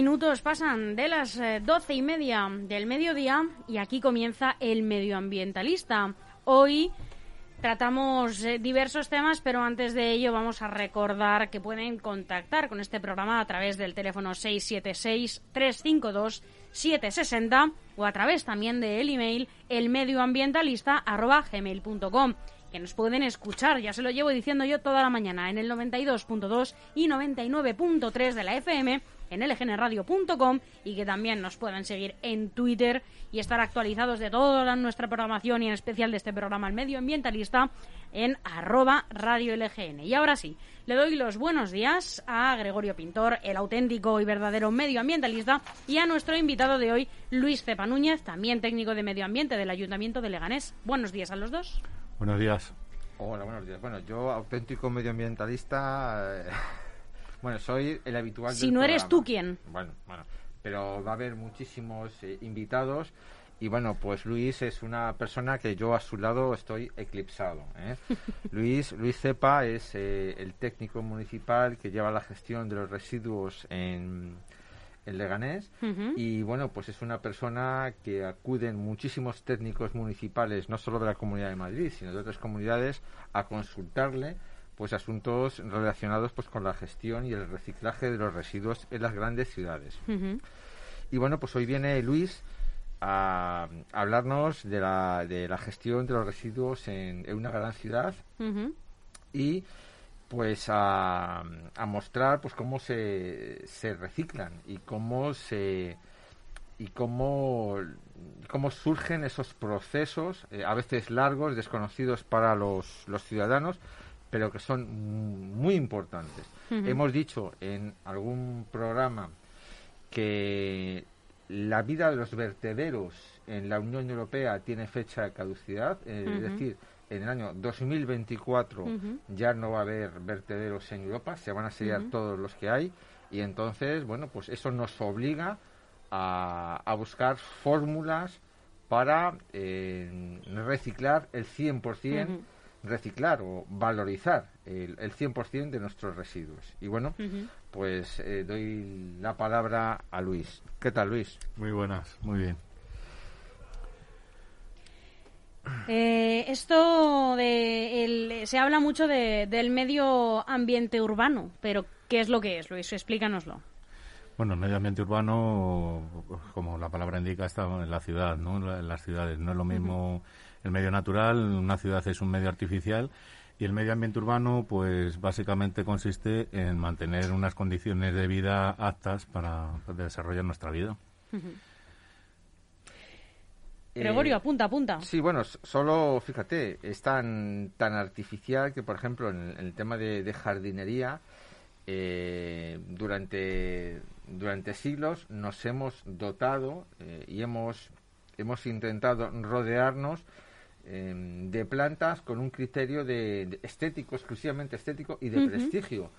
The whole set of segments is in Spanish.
Minutos pasan de las eh, doce y media del mediodía y aquí comienza el medioambientalista. Hoy tratamos eh, diversos temas, pero antes de ello vamos a recordar que pueden contactar con este programa a través del teléfono 676-352-760 o a través también del email elmedioambientalista.gmail.com que nos pueden escuchar, ya se lo llevo diciendo yo toda la mañana, en el 92.2 y 99.3 de la FM en lgnradio.com y que también nos puedan seguir en Twitter y estar actualizados de toda nuestra programación y en especial de este programa El Medioambientalista en arroba radio LGN. Y ahora sí, le doy los buenos días a Gregorio Pintor, el auténtico y verdadero medioambientalista, y a nuestro invitado de hoy, Luis Cepa Núñez, también técnico de medio ambiente del Ayuntamiento de Leganés. Buenos días a los dos. Buenos días. Hola, buenos días. Bueno, yo auténtico medioambientalista... Eh, bueno, soy el habitual. Si no eres tú, ¿quién? Bueno, bueno. Pero va a haber muchísimos eh, invitados. Y bueno, pues Luis es una persona que yo a su lado estoy eclipsado. ¿eh? Luis, Luis Cepa es eh, el técnico municipal que lleva la gestión de los residuos en, en Leganés. Y bueno, pues es una persona que acuden muchísimos técnicos municipales, no solo de la Comunidad de Madrid, sino de otras comunidades, a consultarle pues asuntos relacionados pues con la gestión y el reciclaje de los residuos en las grandes ciudades. Y bueno, pues hoy viene Luis a, hablarnos de la, de la gestión de los residuos en, una gran ciudad y pues a, a, mostrar pues cómo se, se reciclan y cómo se y cómo, cómo surgen esos procesos eh, a veces largos desconocidos para los, los ciudadanos pero que son muy importantes. Hemos dicho en algún programa que la vida de los vertederos en la Unión Europea tiene fecha de caducidad, eh, es decir, en el año 2024 ya no va a haber vertederos en Europa, se van a sellar todos los que hay y entonces, bueno, pues eso nos obliga a, a buscar fórmulas para eh, reciclar el 100% reciclar o valorizar el, el 100% de nuestros residuos. Y bueno, pues eh, doy la palabra a Luis. ¿Qué tal, Luis? Muy buenas, muy bien. Eh, esto de se habla mucho de, del medio ambiente urbano, pero ¿qué es lo que es, Luis? Explícanoslo. Bueno, el medio ambiente urbano, como la palabra indica, está en la ciudad, ¿no? En las ciudades. No es lo mismo el medio natural, una ciudad es un medio artificial y el medio ambiente urbano, pues básicamente consiste en mantener unas condiciones de vida aptas para desarrollar nuestra vida. Gregorio, apunta, apunta. Sí, bueno, solo fíjate, es tan, tan artificial que, por ejemplo, en, el tema de, jardinería, eh, durante, durante siglos nos hemos dotado eh, y hemos, hemos intentado rodearnos Em, de plantas con un criterio de, estético, exclusivamente estético y de prestigio.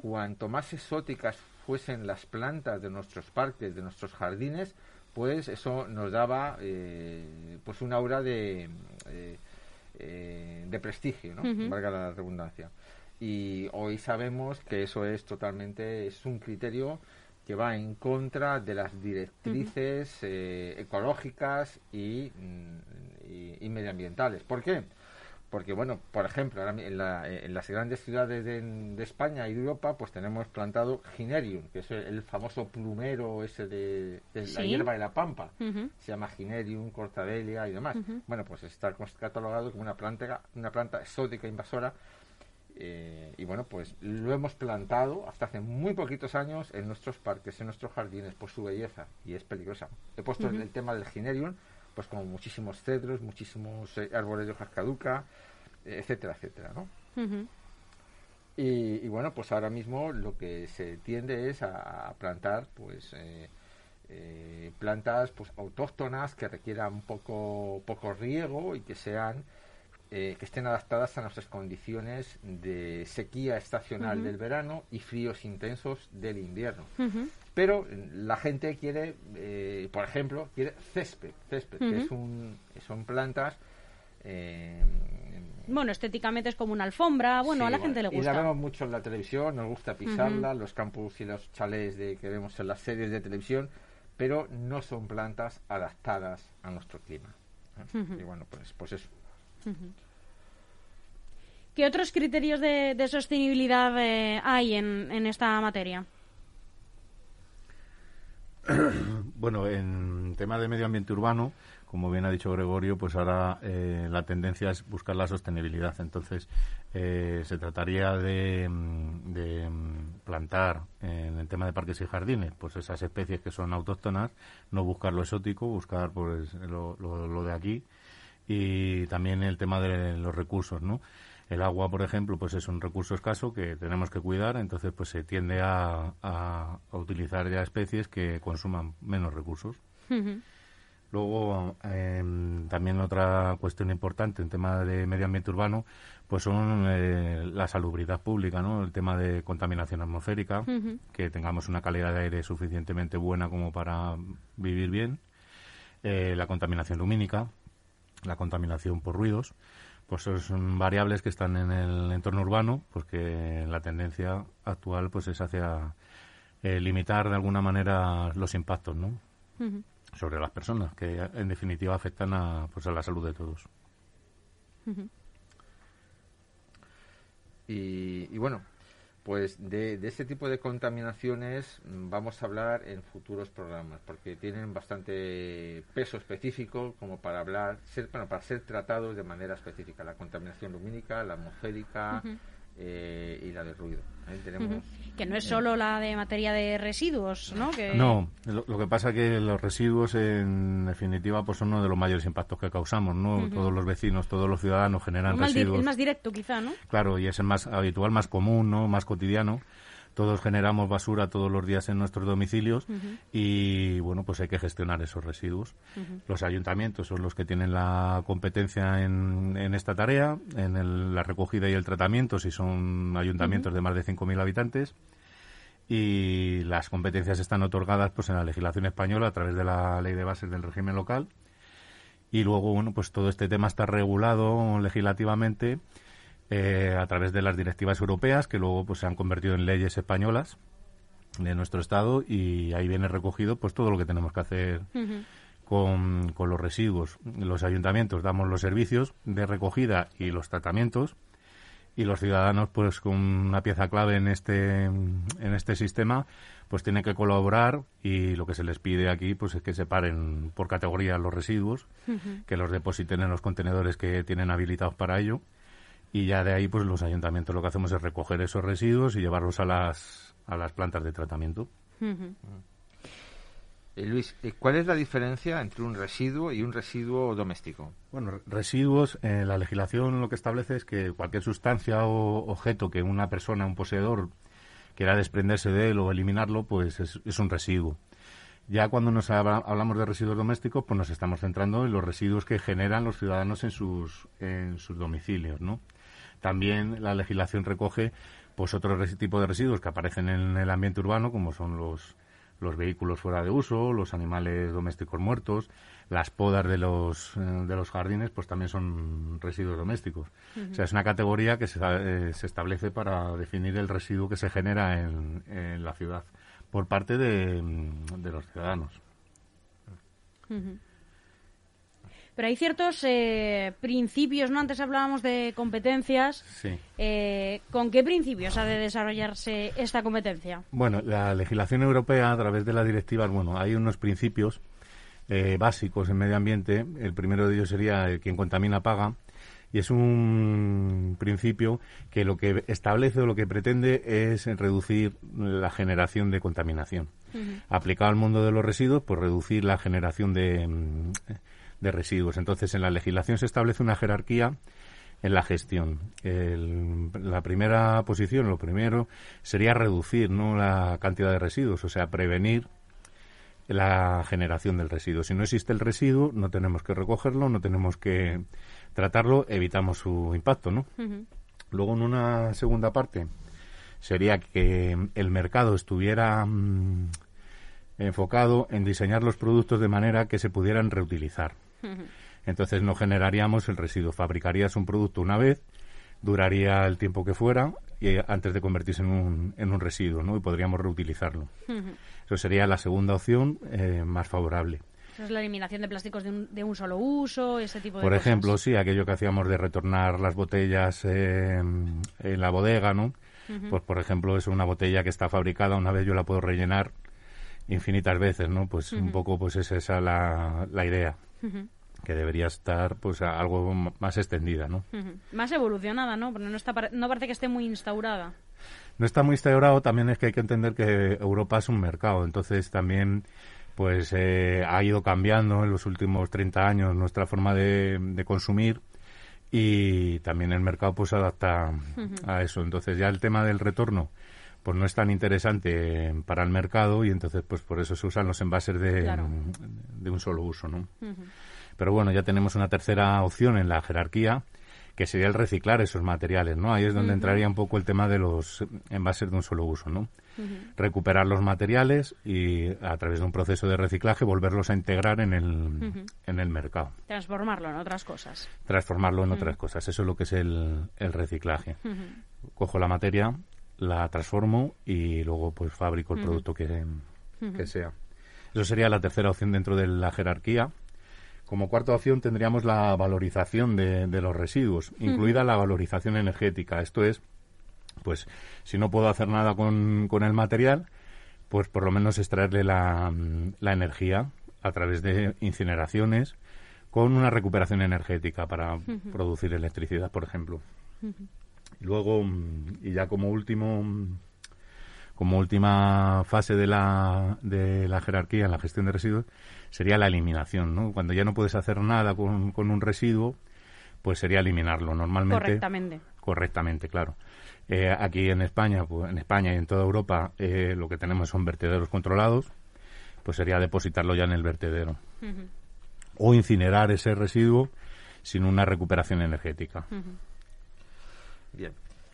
Cuanto más exóticas fuesen las plantas de nuestros parques, de nuestros jardines, pues eso nos daba eh, pues un aura de, eh, eh, de prestigio, ¿no? valga la redundancia. Y hoy sabemos que eso es totalmente, es un criterio que va en contra de las directrices ecológicas y mm, y, medioambientales. ¿Por qué? Porque, bueno, por ejemplo, en, las grandes ciudades de, España y de Europa, pues tenemos plantado Ginerium, que es el, famoso plumero ese de, la hierba de la pampa. Se llama Ginerium, Cortadelia y demás. Bueno, pues está catalogado como una planta, una planta exótica invasora. Eh, y bueno, pues lo hemos plantado hasta hace muy poquitos años en nuestros parques, en nuestros jardines, por su belleza, y es peligrosa. He puesto el tema del Ginerium pues como muchísimos cedros, muchísimos eh, árboles de hojas caduca, eh, etcétera, etcétera, ¿no? y, bueno, pues ahora mismo lo que se tiende es a, plantar, pues, eh, plantas pues autóctonas que requieran poco, poco riego y que sean que estén adaptadas a nuestras condiciones de sequía estacional del verano y fríos intensos del invierno. Pero la gente quiere, eh, por ejemplo, quiere césped, césped que es un, son plantas eh, bueno, estéticamente es como una alfombra, bueno, a la gente le gusta. Y la vemos mucho en la televisión, nos gusta pisarla, los campus y los chalés de, que vemos en las series de televisión, pero no son plantas adaptadas a nuestro clima. Y bueno, pues, pues eso. ¿Qué otros criterios de, sostenibilidad eh, hay en, esta materia? bueno, en tema de medio ambiente urbano, como bien ha dicho Gregorio, pues ahora eh, la tendencia es buscar la sostenibilidad. Entonces, eh, se trataría de, mm, mm, plantar en el tema de parques y jardines, pues esas especies que son autóctonas, no buscar lo exótico, buscar pues lo, lo de aquí y también el tema de los recursos, ¿no? El agua, por ejemplo, pues es un recurso escaso que tenemos que cuidar, entonces pues se tiende a, a, utilizar ya especies que consuman menos recursos. Luego, em, también otra cuestión importante en tema de medio ambiente urbano, pues son eh, la salubridad pública, ¿no? El tema de contaminación atmosférica, que tengamos una calidad de aire suficientemente buena como para vivir bien, eh, la contaminación lumínica, la contaminación por ruidos, pues son variables que están en el entorno urbano, pues que la tendencia actual pues es hacia eh, limitar de alguna manera los impactos, ¿no? Sobre las personas, que en definitiva afectan a, pues a la salud de todos. y, bueno, pues de, de este tipo de contaminaciones vamos a hablar en futuros programas, porque tienen bastante peso específico como para hablar, ser, bueno, para ser tratados de manera específica. La contaminación lumínica, la atmosférica eh, y la de ruido. tenemos, Que no es solo la de materia de residuos, ¿no? Que... No, lo, que pasa es que los residuos, en definitiva, pues son uno de los mayores impactos que causamos, ¿no? Todos los vecinos, todos los ciudadanos generan residuos. El más directo, quizá, ¿no? Claro, y es el más habitual, más común, ¿no? Más cotidiano todos generamos basura todos los días en nuestros domicilios y bueno pues hay que gestionar esos residuos. Los ayuntamientos son los que tienen la competencia en, esta tarea en la recogida y el tratamiento si son ayuntamientos de más de 5.000 habitantes. Y las competencias están otorgadas pues en la legislación española a través de la ley de bases del régimen local. Y luego bueno pues todo este tema está regulado legislativamente eh, a través de las directivas europeas que luego pues se han convertido en leyes españolas de nuestro estado y ahí viene recogido pues todo lo que tenemos que hacer con, con, los residuos. Los ayuntamientos damos los servicios de recogida y los tratamientos y los ciudadanos pues con una pieza clave en este en este sistema pues tienen que colaborar y lo que se les pide aquí pues es que separen por categoría los residuos que los depositen en los contenedores que tienen habilitados para ello y ya de ahí pues los ayuntamientos lo que hacemos es recoger esos residuos y llevarlos a las, a las plantas de tratamiento. Eh, Luis, eh, ¿cuál es la diferencia entre un residuo y un residuo doméstico? Bueno, residuos, eh, la legislación lo que establece es que cualquier sustancia o objeto que una persona, un poseedor, quiera desprenderse de él o eliminarlo, pues es, es un residuo. Ya cuando nos hablamos de residuos domésticos, pues nos estamos centrando en los residuos que generan los ciudadanos en sus, en sus domicilios, ¿no? También la legislación recoge pues otro tipo de residuos que aparecen en el ambiente urbano, como son los, los vehículos fuera de uso, los animales domésticos muertos, las podas de los, eh, de los jardines, pues también son residuos domésticos. O sea, es una categoría que se, eh, se, establece para definir el residuo que se genera en, en la ciudad por parte de, de los ciudadanos. Pero hay ciertos eh, principios, ¿no? Antes hablábamos de competencias. Sí. Eh, ¿Con qué principios ha de desarrollarse esta competencia? Bueno, la legislación europea, a través de las directivas, bueno, hay unos principios eh, básicos en medio ambiente. El primero de ellos sería el quien contamina paga. Y es un principio que lo que establece o lo que pretende es reducir la generación de contaminación. Aplicado al mundo de los residuos, pues reducir la generación de de residuos. Entonces, en la legislación se establece una jerarquía en la gestión. la primera posición, lo primero, sería reducir ¿no? la cantidad de residuos, o sea, prevenir la generación del residuo. Si no existe el residuo, no tenemos que recogerlo, no tenemos que tratarlo, evitamos su impacto, ¿no? Luego, en una segunda parte, sería que el mercado estuviera mm, enfocado en diseñar los productos de manera que se pudieran reutilizar. Entonces no generaríamos el residuo. Fabricarías un producto una vez, duraría el tiempo que fuera y antes de convertirse en un, en un residuo, ¿no? Y podríamos reutilizarlo. Eso sería la segunda opción eh, más favorable. Eso es la eliminación de plásticos de un, de un solo uso, ese tipo de Por cosas. ejemplo, sí, aquello que hacíamos de retornar las botellas eh, en la bodega, ¿no? Pues, por ejemplo, es una botella que está fabricada, una vez yo la puedo rellenar infinitas veces, ¿no? Pues un poco, pues es esa la, la idea. Que debería estar, pues, algo más extendida, ¿no? Más evolucionada, ¿no? Porque no, está, no parece que esté muy instaurada. No está muy instaurado, también es que hay que entender que Europa es un mercado, entonces también pues eh, ha ido cambiando en los últimos 30 años nuestra forma de, de consumir y también el mercado pues se adapta a eso. Entonces ya el tema del retorno pues no es tan interesante para el mercado y entonces pues por eso se usan los envases de, Claro. de un solo uso, ¿no? Pero bueno, ya tenemos una tercera opción en la jerarquía, que sería el reciclar esos materiales, ¿no? Ahí es donde entraría un poco el tema de los envases de un solo uso, ¿no? Recuperar los materiales y a través de un proceso de reciclaje volverlos a integrar en el, en el mercado, Transformarlo en otras cosas. transformarlo en otras cosas. Eso es lo que es el, el reciclaje. Cojo la materia, la transformo y luego pues fabrico el producto que, que sea. Eso sería la tercera opción dentro de la jerarquía. Como cuarta opción tendríamos la valorización de, de los residuos, incluida la valorización energética. Esto es, pues, si no puedo hacer nada con, con el material, pues por lo menos extraerle la, la energía a través de incineraciones con una recuperación energética para producir electricidad, por ejemplo. Luego, mm, y ya como último, mm, como última fase de la, de la jerarquía en la gestión de residuos, sería la eliminación, ¿no? Cuando ya no puedes hacer nada con, con un residuo, pues sería eliminarlo. Normalmente Correctamente. correctamente, claro. Eh, aquí en España, pues, en España y en toda Europa, eh, lo que tenemos son vertederos controlados, pues sería depositarlo ya en el vertedero o incinerar ese residuo sin una recuperación energética. Bien.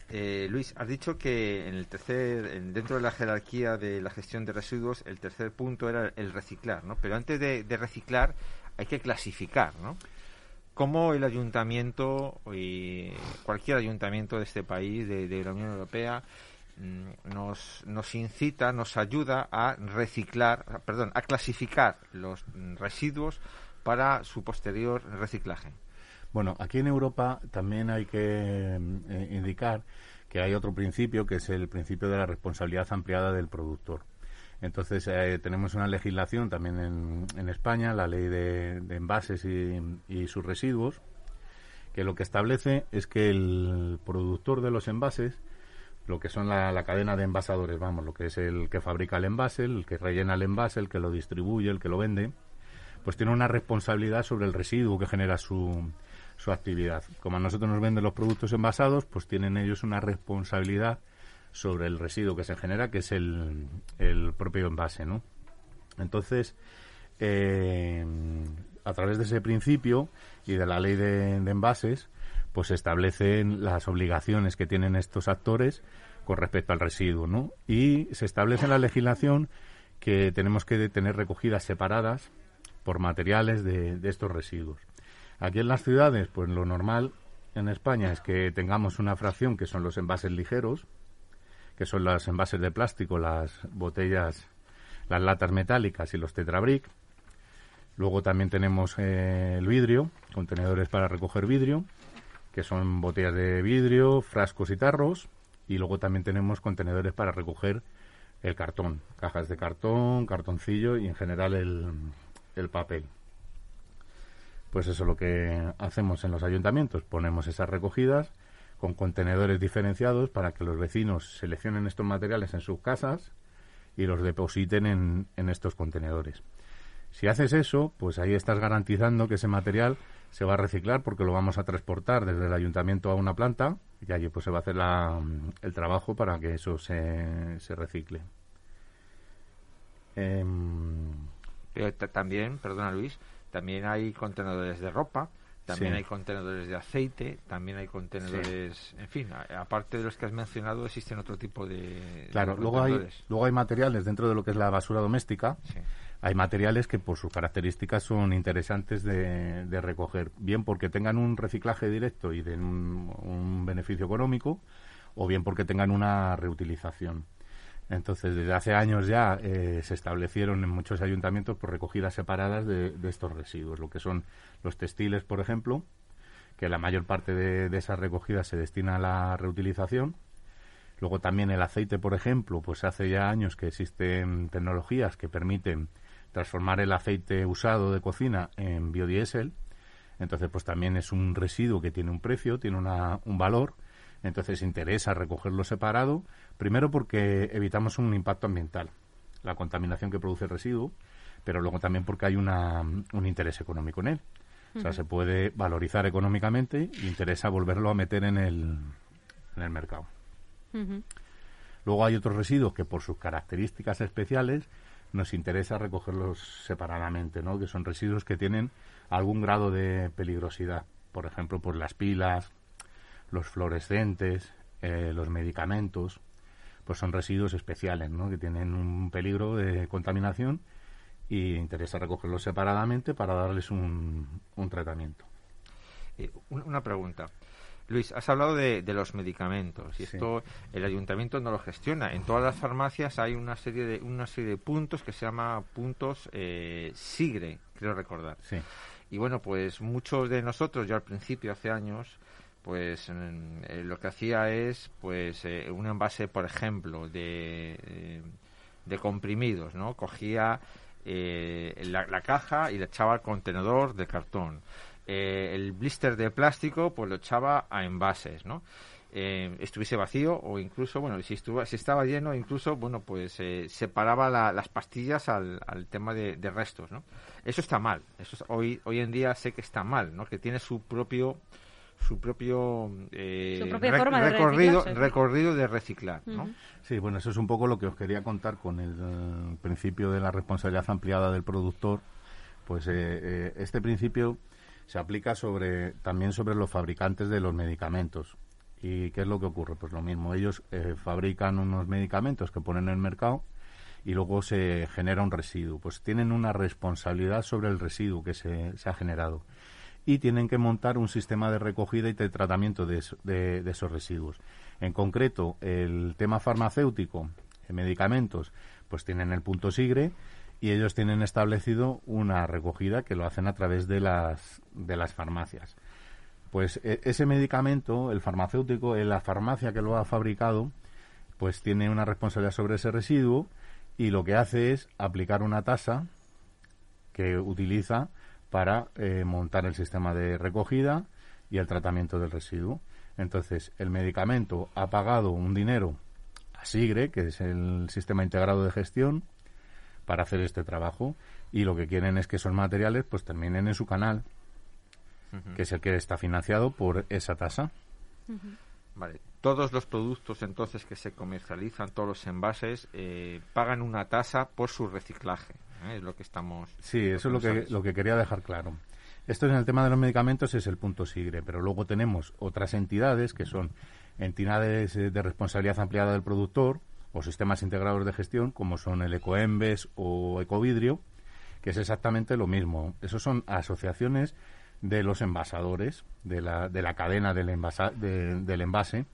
Eh, Luis, has dicho que en el tercer, en- dentro de la jerarquía de la gestión de residuos, el tercer punto era el reciclar, ¿no? Pero antes de, de reciclar hay que clasificar, ¿no? ¿Cómo el ayuntamiento y cualquier ayuntamiento de este país, de, la Unión Europea, mm, nos, nos incita, nos ayuda a reciclar, perdón, a clasificar los mm, residuos para su posterior reciclaje? Bueno, aquí en Europa también hay que eh, indicar que hay otro principio que es el principio de la responsabilidad ampliada del productor. Entonces eh, tenemos una legislación también en, España, la ley de, envases y, y sus residuos, que lo que establece es que el productor de los envases, lo que son la, la cadena de envasadores, vamos, lo que es el que fabrica el envase, el que rellena el envase, el que lo distribuye, el que lo vende, pues tiene una responsabilidad sobre el residuo que genera su, su actividad. Como a nosotros nos venden los productos envasados, pues tienen ellos una responsabilidad sobre el residuo que se genera, que es el, propio envase, ¿no? Entonces, eh, a través de ese principio y de la ley de, envases, pues se establecen las obligaciones que tienen estos actores con respecto al residuo, ¿no? Y se establece en la legislación que tenemos que tener recogidas separadas por materiales de estos residuos. Aquí en las ciudades, pues lo normal en España es que tengamos una fracción que son los envases ligeros, que son los envases de plástico, las botellas, las latas metálicas y los tetrabric. Luego también tenemos eh, el vidrio, contenedores para recoger vidrio, que son botellas de vidrio, frascos y tarros. Y luego también tenemos contenedores para recoger el cartón, cajas de cartón, cartoncillo y en general el, el papel. Pues eso es lo que hacemos en los ayuntamientos. Ponemos esas recogidas con contenedores diferenciados para que los vecinos seleccionen estos materiales en sus casas y los depositen en, estos contenedores. Si haces eso, pues ahí estás garantizando que ese material se va a reciclar porque lo vamos a transportar desde el ayuntamiento a una planta y allí pues se va a hacer la- el trabajo para que eso se, recicle. Em, ta- también, perdona Luis, también hay contenedores de ropa, también Sí. hay contenedores de aceite, también hay contenedores, en fin, a- aparte de los que has mencionado existen otro tipo de claro, de luego hay, luego hay materiales dentro de lo que es la basura doméstica, Sí. hay materiales que por sus características son interesantes de, recoger, bien porque tengan un reciclaje directo y den un, beneficio económico, o bien porque tengan una reutilización. Entonces, desde hace años ya eh, se establecieron en muchos ayuntamientos por recogidas separadas de, estos residuos, lo que son los textiles, por ejemplo, que la mayor parte de, de esas recogidas se destina a la reutilización. Luego también el aceite, por ejemplo, pues hace ya años que existen tecnologías que permiten transformar el aceite usado de cocina en biodiesel. Entonces, pues también es un residuo que tiene un precio, tiene una, un valor. Entonces, interesa recogerlo separado. Primero, porque evitamos un impacto ambiental, la contaminación que produce el residuo, pero luego también porque hay una, un interés económico en él. O sea, se puede valorizar económicamente y interesa volverlo a meter en el, en el mercado. Luego hay otros residuos que por sus características especiales nos interesa recogerlos separadamente, ¿no? que son residuos que tienen algún grado de peligrosidad. Por ejemplo, pues las pilas, los fluorescentes, eh, los medicamentos, pues son residuos especiales, ¿no? que tienen un peligro de contaminación y interesa recogerlos separadamente para darles un, un tratamiento. Eh, una pregunta. Luis, has hablado de, los medicamentos y esto el ayuntamiento no lo gestiona. En todas las farmacias hay una serie de una serie de puntos que se llama puntos eh, SIGRE, creo recordar. Sí. Y bueno, pues muchos de nosotros, yo al principio, hace años, pues eh, lo que hacía es pues eh, un envase, por ejemplo, de, eh, de comprimidos, ¿no? Cogía la, la, caja y le echaba al contenedor de cartón eh, el blister de plástico pues lo echaba a envases, ¿no? Eh, estuviese vacío o incluso, bueno, si, estuvo, si estaba lleno, incluso, bueno, pues eh, separaba las pastillas al, tema de, restos, ¿no? Eso está mal. Eso hoy, hoy en día sé que está mal, ¿no? Que tiene su propio su propio recorrido, de recorrido de reciclar. ¿no? Sí, bueno, eso es un poco lo que os quería contar con el, principio de la responsabilidad ampliada del productor. Pues este principio se aplica sobre también sobre los fabricantes de los medicamentos. ¿Y qué es lo que ocurre? Pues lo mismo, ellos eh, fabrican unos medicamentos que ponen en el mercado y luego se genera un residuo. Pues tienen una responsabilidad sobre el residuo que se, ha generado y tienen que montar un sistema de recogida y de tratamiento de, esos residuos. En concreto, el tema farmacéutico, medicamentos, pues tienen el punto SIGRE y ellos tienen establecido una recogida que lo hacen a través de las, de las farmacias. Pues e, ese medicamento, el farmacéutico, la farmacia que lo ha fabricado, pues tiene una responsabilidad sobre ese residuo y lo que hace es aplicar una tasa que utiliza para eh, montar el sistema de recogida y el tratamiento del residuo. Entonces, el medicamento ha pagado un dinero a SIGRE, que es el sistema integrado de gestión, para hacer este trabajo y lo que quieren es que esos materiales pues terminen en su canal, que es el que está financiado por esa tasa. Vale. Todos los productos entonces que se comercializan, todos los envases, eh, pagan una tasa por su reciclaje. ¿Eh? Es lo que estamos. Sí, eso es lo que, lo que quería dejar claro. Esto en el tema de los medicamentos es el punto SIGRE, pero luego tenemos otras entidades que son entidades de responsabilidad ampliada del productor, o sistemas integrados de gestión, como son el Ecoembes o Ecovidrio, que es exactamente lo mismo. Esos son asociaciones de los envasadores, de la, de la cadena del, del envase,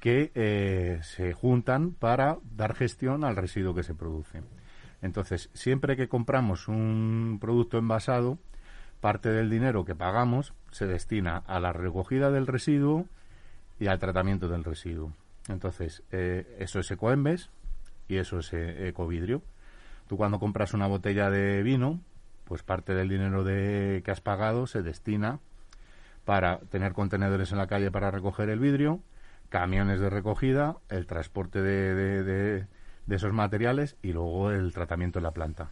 que eh, se juntan para dar gestión al residuo que se produce. Entonces, siempre que compramos un producto envasado, parte del dinero que pagamos se destina a la recogida del residuo y al tratamiento del residuo. Entonces, eh, eso es ecoembes y eso es eh, ecovidrio. Tú cuando compras una botella de vino, pues parte del dinero de, que has pagado se destina para tener contenedores en la calle para recoger el vidrio, camiones de recogida, el transporte de, de, esos materiales y luego el tratamiento en la planta.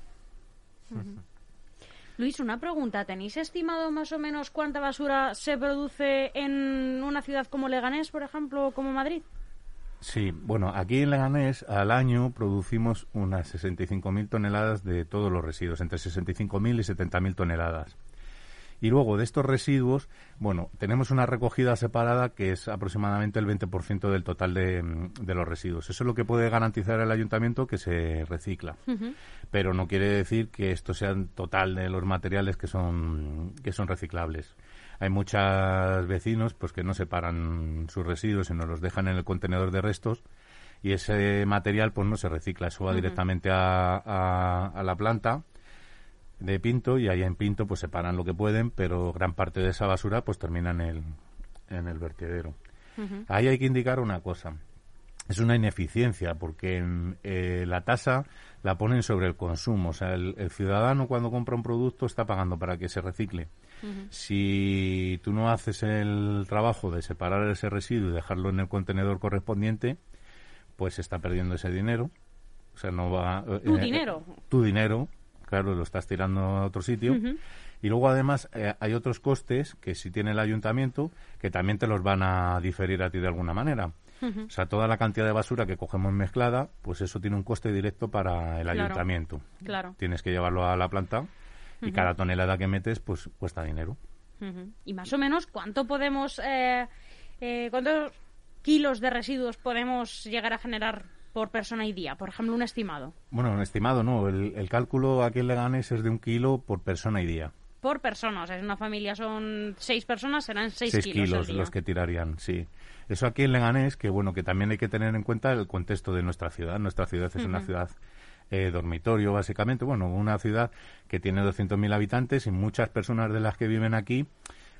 Luis, una pregunta. ¿Tenéis estimado más o menos cuánta basura se produce en una ciudad como Leganés, por ejemplo, o como Madrid? Sí, bueno, aquí en Leganés al año producimos unas 65.000 toneladas de todos los residuos, entre 65.000 y 70.000 toneladas. Y luego de estos residuos, bueno, tenemos una recogida separada que es aproximadamente el 20% del total de, de, los residuos. Eso es lo que puede garantizar el ayuntamiento que se recicla. Pero no quiere decir que esto sea el total de los materiales que son, que son reciclables. Hay muchos vecinos pues que no separan sus residuos, sino los dejan en el contenedor de restos y ese material pues no se recicla, eso va directamente a, a la planta de Pinto y ahí en Pinto pues separan lo que pueden, pero gran parte de esa basura pues termina en el, en el vertedero. Ahí hay que indicar una cosa. Es una ineficiencia porque eh, la tasa la ponen sobre el consumo. O sea, el, ciudadano cuando compra un producto está pagando para que se recicle. Si tú no haces el trabajo de separar ese residuo y dejarlo en el contenedor correspondiente, pues está perdiendo ese dinero. O sea, no va... Tu eh, dinero. Tu dinero, claro, lo estás tirando a otro sitio. Y luego, además, eh, hay otros costes que si tiene el ayuntamiento que también te los van a diferir a ti de alguna manera. O sea, toda la cantidad de basura que cogemos mezclada, pues eso tiene un coste directo para el ayuntamiento. Claro. Tienes que llevarlo a la planta y cada tonelada que metes, pues cuesta dinero. Y más o menos, ¿cuánto podemos, eh, eh, cuántos kilos de residuos podemos llegar a generar por persona y día? Por ejemplo, un estimado. Bueno, un estimado no. El, cálculo aquí en Leganés es de un kilo por persona y día. Por persona. O sea, si una familia son seis personas, serán seis, seis kilos. los que tirarían, sí. Eso aquí en Leganés, que bueno, que también hay que tener en cuenta el contexto de nuestra ciudad. Nuestra ciudad es una ciudad eh, dormitorio, básicamente. Bueno, una ciudad que tiene 200.000 habitantes y muchas personas de las que viven aquí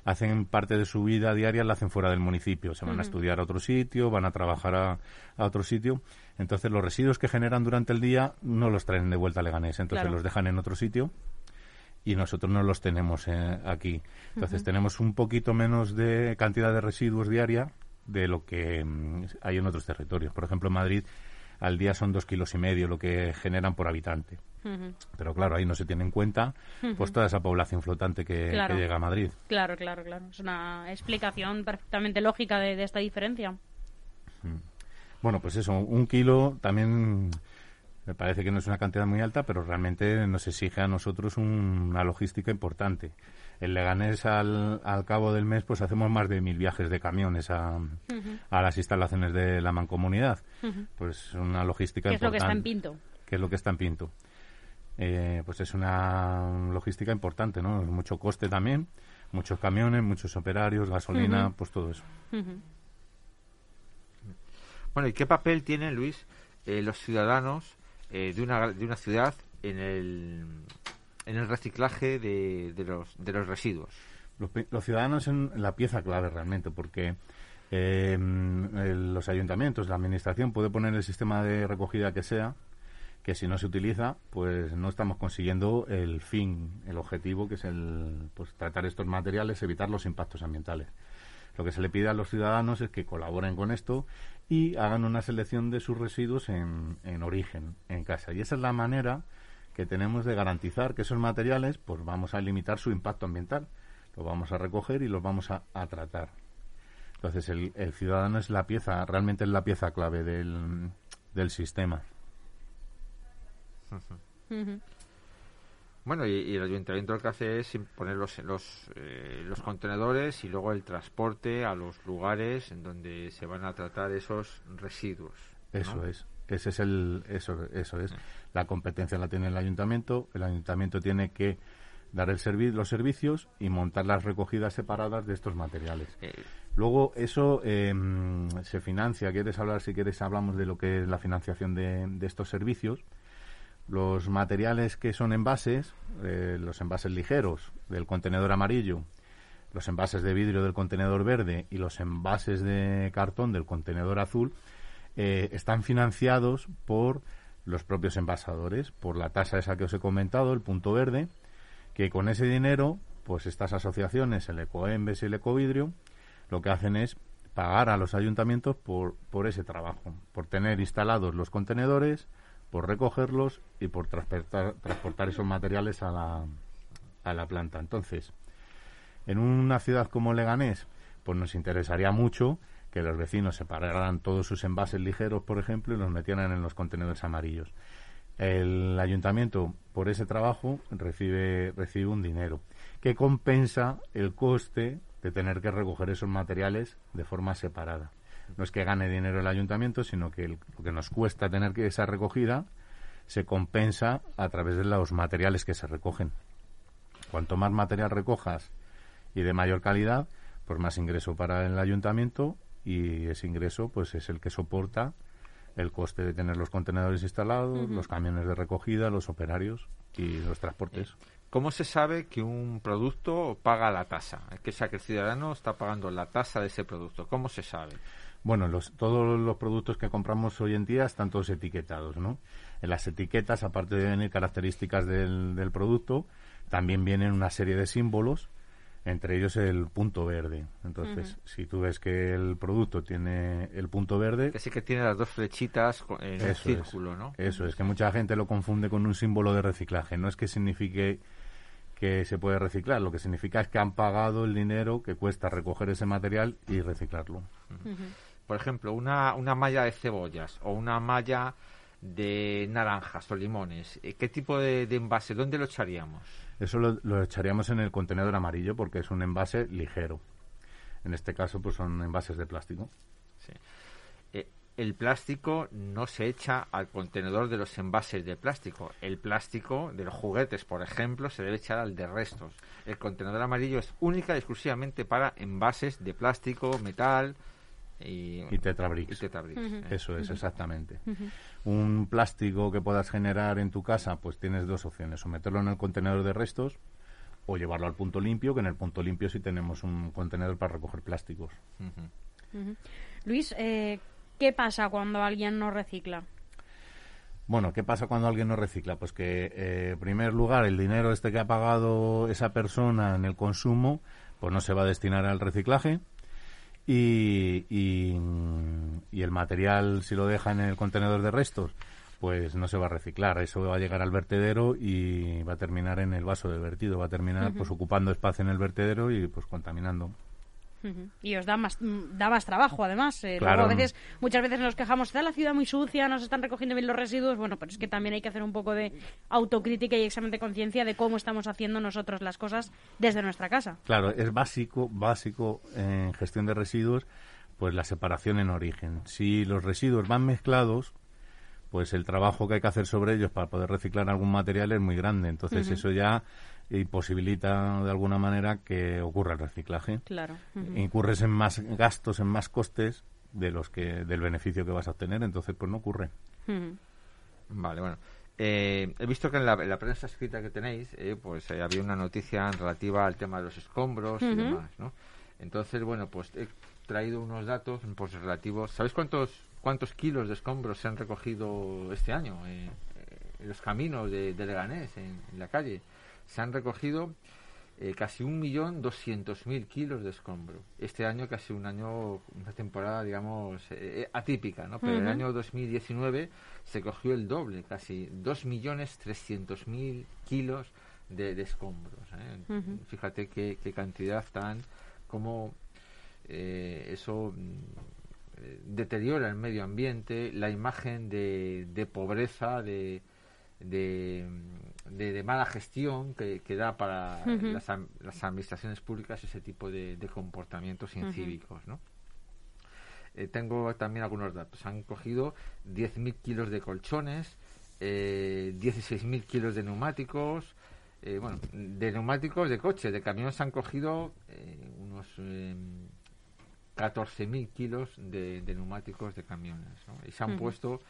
hacen parte de su vida diaria, la hacen fuera del municipio. Se van a estudiar a otro sitio, van a trabajar a, otro sitio. Entonces, los residuos que generan durante el día no los traen de vuelta a Leganés. Entonces, los dejan en otro sitio y nosotros no los tenemos eh, aquí. Entonces, tenemos un poquito menos de cantidad de residuos diaria de lo que mm, hay en otros territorios. Por ejemplo, en Madrid al día son dos kilos y medio lo que generan por habitante. Pero claro, ahí no se tiene en cuenta pues toda esa población flotante que, llega a Madrid. Claro, claro, claro. Es una explicación perfectamente lógica de, esta diferencia. Bueno, pues eso, un kilo también me parece que no es una cantidad muy alta, pero realmente nos exige a nosotros una logística importante. En Leganés, al, al cabo del mes, pues hacemos más de mil viajes de camiones a, a las instalaciones de la mancomunidad. Pues una logística ¿Qué es lo que está en Pinto? ¿Qué es lo que está en Pinto? Eh, pues es una logística importante, ¿no? Mucho coste también, muchos camiones, muchos operarios, gasolina, pues todo eso. Bueno, ¿y qué papel tienen, Luis, eh, los ciudadanos eh, de, una, de una ciudad en el, en el reciclaje de, los, de los residuos? Los, ciudadanos son la pieza clave realmente, porque los ayuntamientos, la administración puede poner el sistema de recogida que sea, que si no se utiliza, pues no estamos consiguiendo el fin, el objetivo, que es el pues, tratar estos materiales, evitar los impactos ambientales. Lo que se le pide a los ciudadanos es que colaboren con esto y hagan una selección de sus residuos en origen, en casa. Y esa es la manera que tenemos de garantizar que esos materiales, pues vamos a limitar su impacto ambiental. Los vamos a recoger y los vamos a, tratar. Entonces, el, el, ciudadano es la pieza, realmente es la pieza clave del, del sistema. Bueno, y, el ayuntamiento lo que hace es poner los, los, eh, los contenedores y luego el transporte a los lugares en donde se van a tratar esos residuos. Eso es. Ese es el, eso, eso es. La competencia la tiene el ayuntamiento. El ayuntamiento tiene que dar el servi los servicios y montar las recogidas separadas de estos materiales. Eh. Luego eso em, se financia. ¿Quieres hablar? Si quieres hablamos de lo que es la financiación de, de estos servicios los materiales que son envases, eh, los envases ligeros del contenedor amarillo, los envases de vidrio del contenedor verde y los envases de cartón del contenedor azul, eh, están financiados por los propios envasadores, por la tasa esa que os he comentado, el punto verde, que con ese dinero, pues estas asociaciones, el Ecoembes y el Ecovidrio, lo que hacen es pagar a los ayuntamientos por, por ese trabajo, por tener instalados los contenedores, por recogerlos y por transportar, transportar esos materiales a la, a la planta. Entonces, en una ciudad como Leganés, pues nos interesaría mucho que los vecinos separaran todos sus envases ligeros, por ejemplo, y los metieran en los contenedores amarillos. El ayuntamiento, por ese trabajo, recibe, recibe un dinero que compensa el coste de tener que recoger esos materiales de forma separada. No es que gane dinero el ayuntamiento, sino que lo que nos cuesta tener que esa recogida se compensa a través de los materiales que se recogen. Cuanto más material recojas y de mayor calidad, pues más ingreso para el ayuntamiento y ese ingreso pues es el que soporta el coste de tener los contenedores instalados, los camiones de recogida, los operarios y los transportes. ¿Cómo se sabe que un producto paga la tasa? Que sea que el ciudadano está pagando la tasa de ese producto. ¿Cómo se sabe? Bueno, los, todos los productos que compramos hoy en día están todos etiquetados, ¿no? En las etiquetas, aparte de venir características del, del producto, también vienen una serie de símbolos entre ellos el punto verde. Entonces, si tú ves que el producto tiene el punto verde... Que sí que tiene las dos flechitas en el círculo, ¿no? Eso es, que mucha gente lo confunde con un símbolo de reciclaje. No es que signifique que se puede reciclar, lo que significa es que han pagado el dinero que cuesta recoger ese material y reciclarlo. Por ejemplo, una, una malla de cebollas o una malla de naranjas o limones, eh, ¿qué tipo de, de envase, dónde lo echaríamos? Eso lo, echaríamos en el contenedor amarillo porque es un envase ligero. En este caso, pues son envases de plástico. Eh, el plástico no se echa al contenedor de los envases de plástico. El plástico de los juguetes, por ejemplo, se debe echar al de restos. El contenedor amarillo es única y exclusivamente para envases de plástico, metal, y, y Tetrabricks. Eso es, exactamente. Un plástico que puedas generar en tu casa, pues tienes dos opciones, o meterlo en el contenedor de restos o llevarlo al punto limpio, que en el punto limpio sí tenemos un contenedor para recoger plásticos. Luis, eh, ¿qué pasa cuando alguien no recicla? Bueno, ¿qué pasa cuando alguien no recicla? Pues que, eh, en primer lugar, el dinero este que ha pagado esa persona en el consumo, pues no se va a destinar al reciclaje y, y, el material, si lo deja en el contenedor de restos, pues no se va a reciclar. Eso va a llegar al vertedero y va a terminar en el vaso de vertido. Va a terminar pues ocupando espacio en el vertedero y pues contaminando. Y os da más, mm, da más trabajo, además. Eh, a veces, muchas veces nos quejamos, está la ciudad muy sucia, nos están recogiendo bien los residuos. Bueno, pero es que también hay que hacer un poco de autocrítica y examen de conciencia de cómo estamos haciendo nosotros las cosas desde nuestra casa. Claro, es básico, básico en gestión de residuos, pues la separación en origen. Si los residuos van mezclados, pues el trabajo que hay que hacer sobre ellos para poder reciclar algún material es muy grande. Entonces eso ya y posibilita de alguna manera que ocurra el reciclaje. Claro. Incurres en más gastos, en más costes de los que del beneficio que vas a obtener, entonces pues no ocurre. Vale, bueno. Eh, he visto que en la, prensa escrita que tenéis, eh, pues eh, había una noticia relativa al tema de los escombros y demás, ¿no? Entonces, bueno, pues he traído unos datos pues, relativos. ¿Sabéis cuántos cuántos kilos de escombros se han recogido este año en los caminos de, de Leganés, en la calle? Se han recogido eh, casi un millón doscientos mil kilos de escombro. Este año casi un año, una temporada, digamos, eh, eh, atípica, ¿no? Pero en el año 2019 se cogió el doble, casi dos millones trescientos mil kilos de, escombros. Fíjate qué, cantidad tan, como eso mm, deteriora el medio ambiente, la imagen de, de pobreza, de, de de, mala gestión que, que da para las, las, administraciones públicas ese tipo de, comportamientos incívicos, ¿no? Eh, tengo también algunos datos. Han cogido 10.000 kilos de colchones, eh, 16.000 kilos de neumáticos, eh, bueno, de neumáticos de coche, de camiones han cogido eh, unos 14.000 kilos de, neumáticos de camiones, ¿no? Y se han puesto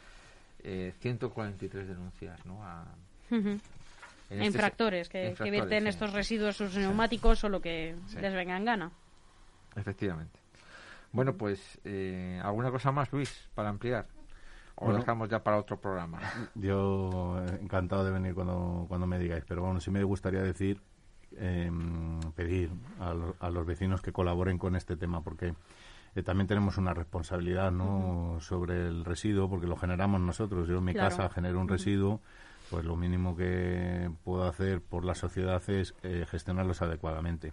143 denuncias, ¿no? A, en este infractores, que, que, vierten estos residuos sus neumáticos o lo que les venga en gana. Efectivamente. Bueno, pues, eh, ¿alguna cosa más, Luis, para ampliar? ¿O lo dejamos ya para otro programa? Yo encantado de venir cuando, cuando me digáis, pero bueno, sí me gustaría decir, em, pedir a, los vecinos que colaboren con este tema, porque eh, también tenemos una responsabilidad ¿no? sobre el residuo, porque lo generamos nosotros. Yo en mi casa genero un residuo pues lo mínimo que puedo hacer por la sociedad es eh, gestionarlos adecuadamente.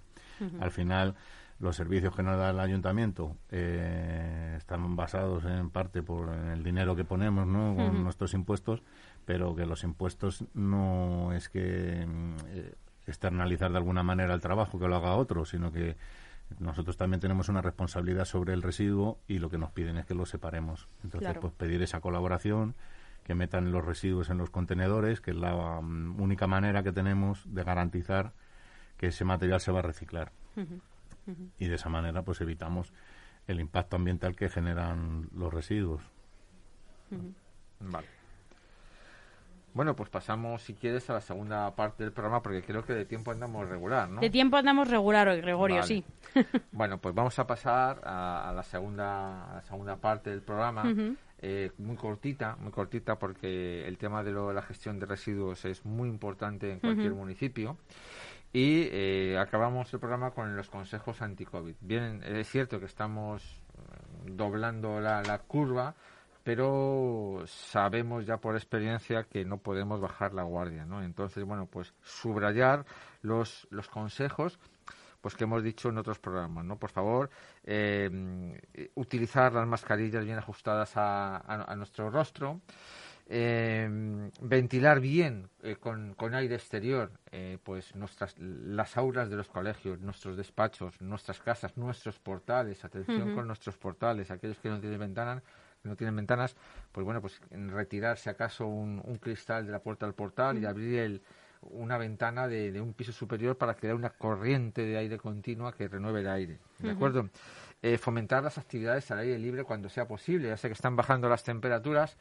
Al final, los servicios que nos da el ayuntamiento eh, están basados en parte por el dinero que ponemos ¿no? con nuestros impuestos, pero que los impuestos no es que eh, externalizar de alguna manera el trabajo que lo haga otro, sino que nosotros también tenemos una responsabilidad sobre el residuo y lo que nos piden es que lo separemos. Entonces, pues pedir esa colaboración, que metan los residuos en los contenedores, que es la mm, única manera que tenemos de garantizar que ese material se va a reciclar. Y de esa manera, pues evitamos el impacto ambiental que generan los residuos. Vale. Bueno, pues pasamos, si quieres, a la segunda parte del programa, porque creo que de tiempo andamos regular, ¿no? De tiempo andamos regular hoy, Gregorio, sí. bueno, pues vamos a pasar a, la segunda a la segunda parte del programa, eh, muy cortita, muy cortita, porque el tema de, lo, la gestión de residuos es muy importante en cualquier municipio. Y eh, acabamos el programa con los consejos anti-COVID. Bien, es cierto que estamos eh, doblando la, la curva, pero sabemos ya por experiencia que no podemos bajar la guardia, ¿no? Entonces, bueno, pues subrayar los, los consejos pues que hemos dicho en otros programas, ¿no? Por favor, eh, utilizar las mascarillas bien ajustadas a, nuestro rostro, eh, ventilar bien eh, con, con, aire exterior pues nuestras las aulas de los colegios, nuestros despachos, nuestras casas, nuestros portales, atención con nuestros portales, aquellos que no tienen ventanas, no tienen ventanas, pues bueno, pues retirar si acaso un, cristal de la puerta del portal y abrir el, una ventana de, un piso superior para crear una corriente de aire continua que renueve el aire. ¿De acuerdo? Eh, fomentar las actividades al aire libre cuando sea posible. Ya sé que están bajando las temperaturas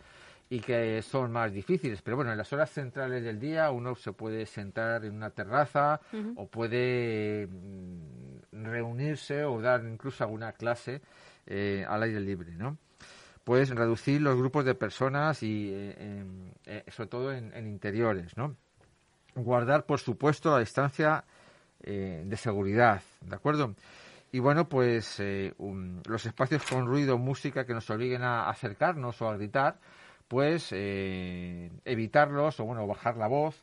y que son más difíciles, pero bueno, en las horas centrales del día uno se puede sentar en una terraza o puede mm, reunirse o dar incluso alguna clase eh, al aire libre, ¿no? pues reducir los grupos de personas y eh, eh, sobre todo en, interiores, ¿no? Guardar, por supuesto, la distancia eh, de seguridad, ¿de acuerdo? Y bueno, pues los espacios con ruido, música que nos obliguen a acercarnos o a gritar, pues evitarlos o bueno, bajar la voz.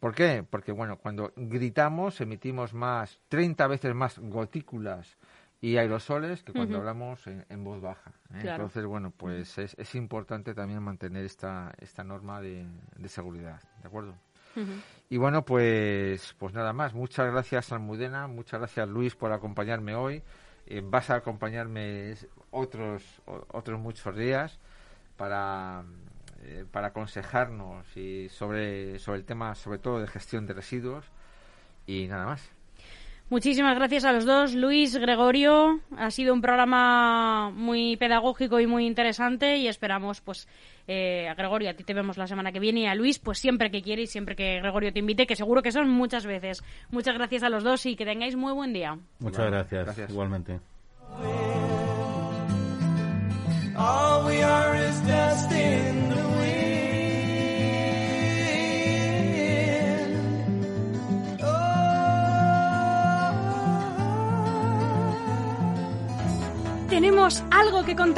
¿Por qué? Porque bueno, cuando gritamos emitimos más, 30 veces más gotículas y aerosoles que cuando hablamos en, voz baja. ¿eh? Entonces, bueno, pues es, es, importante también mantener esta, esta norma de, de seguridad, ¿de acuerdo? Y bueno, pues, pues nada más. Muchas gracias, Almudena. Muchas gracias, Luis, por acompañarme hoy. Eh, vas a acompañarme otros, otros muchos días para, eh, para aconsejarnos y sobre, sobre el tema, sobre todo de gestión de residuos. Y nada más. Muchísimas gracias a los dos. Luis, Gregorio, ha sido un programa muy pedagógico y muy interesante y esperamos, pues, eh, a Gregorio, a ti te vemos la semana que viene y a Luis, pues siempre que quiere y siempre que Gregorio te invite, que seguro que son muchas veces. Muchas gracias a los dos y que tengáis muy buen día. Muchas gracias. igualmente. tenemos algo que contar.